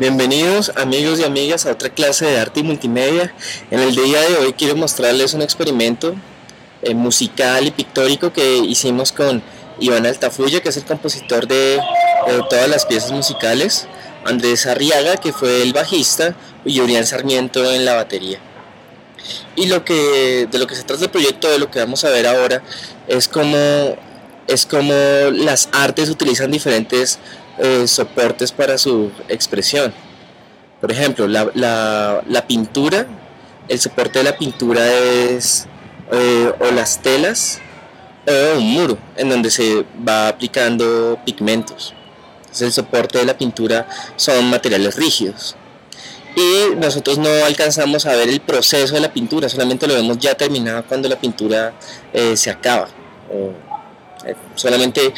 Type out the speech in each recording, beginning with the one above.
Bienvenidos amigos y amigas a otra clase de arte y multimedia. En el día de hoy quiero mostrarles un experimento eh, musical y pictórico que hicimos con Iván Altafulla, que es el compositor de todas las piezas musicales, Andrés Arriaga, que fue el bajista, y Urián Sarmiento en la batería. Y lo que, de lo que se trata el proyecto, de lo que vamos a ver ahora, es como, es como las artes utilizan diferentes eh, soportes para su expresión. Por ejemplo, la, pintura, el soporte de la pintura es eh, o las telas o un muro en donde se va aplicando pigmentos. El soporte de la pintura son materiales rígidos. Y nosotros no alcanzamos a ver el proceso de la pintura, solamente lo vemos ya terminado cuando la pintura eh, se acaba. solamente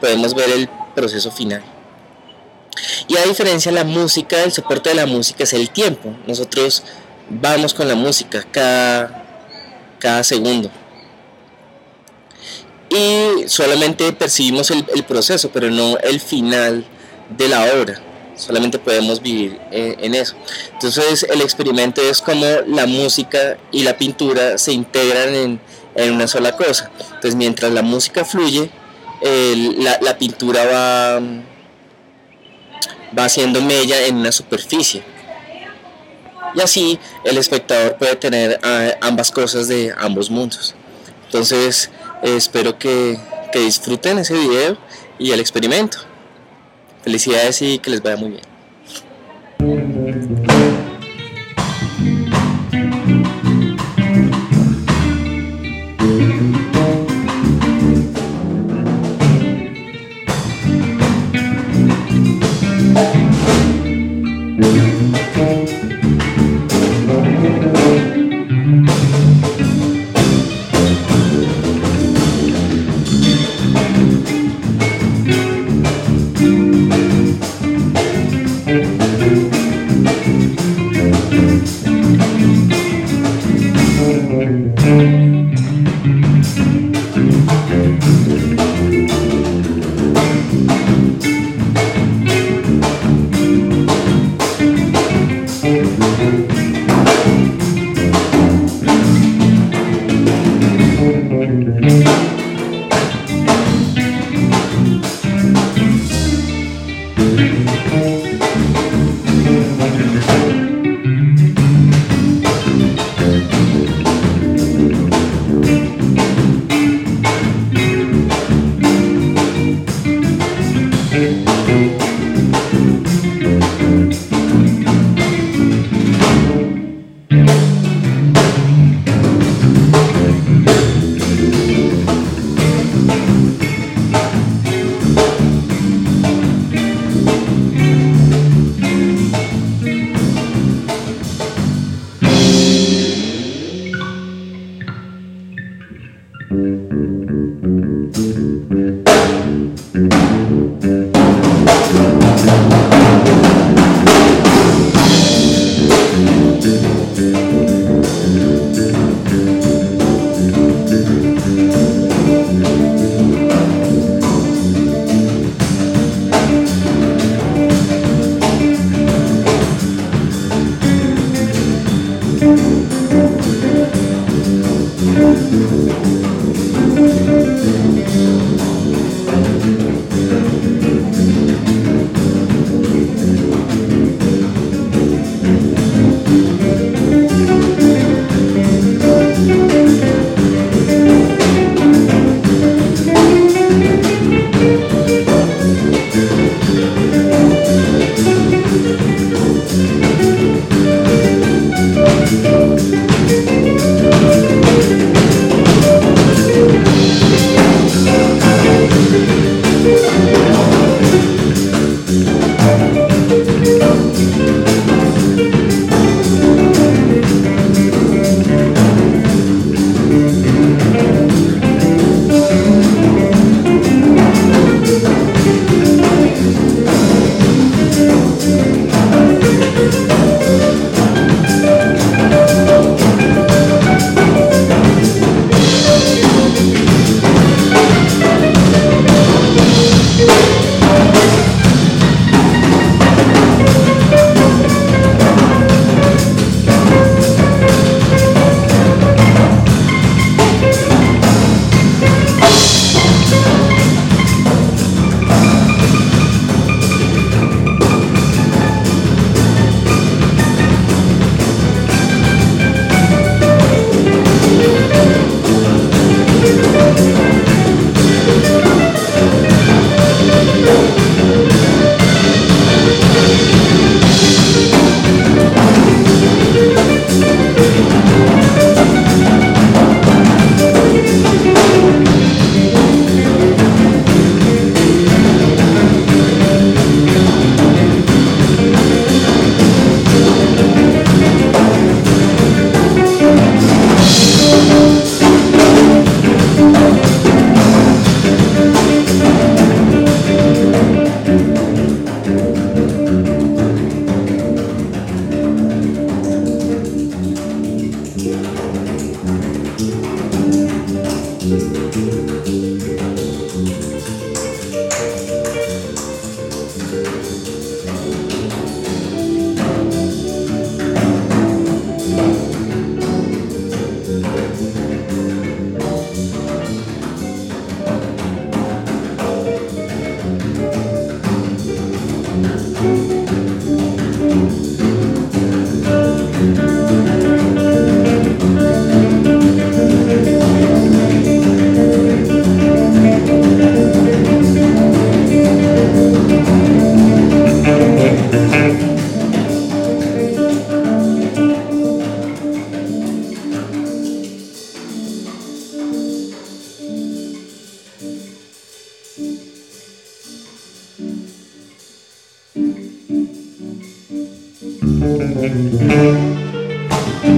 podemos ver el proceso final. Y a diferencia la música, el soporte de la música es el tiempo. Nosotros vamos con la música cada, cada segundo. Y solamente percibimos el, proceso, pero no el final de la obra. Solamente podemos vivir eh, en eso. Entonces el experimento es como la música y la pintura se integran en, una sola cosa. Entonces mientras la música fluye, la, la pintura va va haciendo mella en una superficie. Y así el espectador puede tener ah, ambas cosas de ambos mundos. Entonces espero que, que disfruten ese video y el experimento. Felicidades y que les vaya muy bien.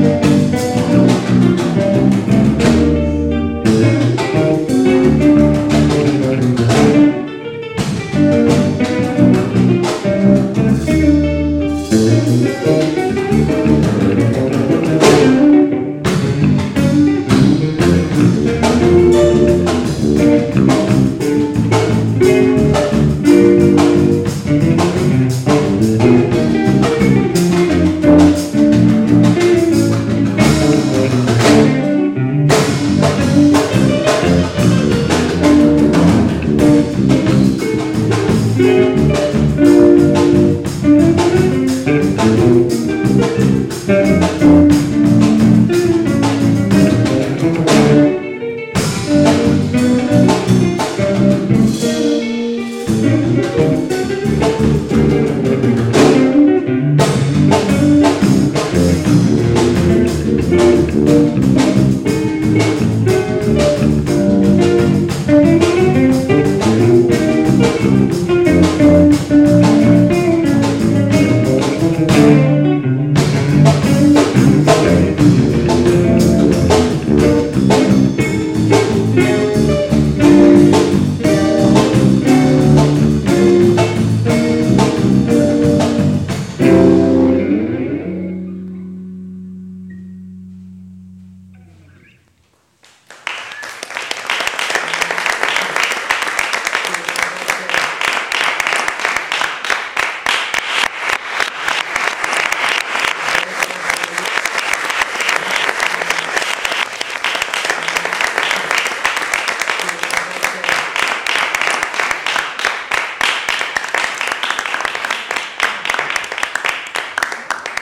Thank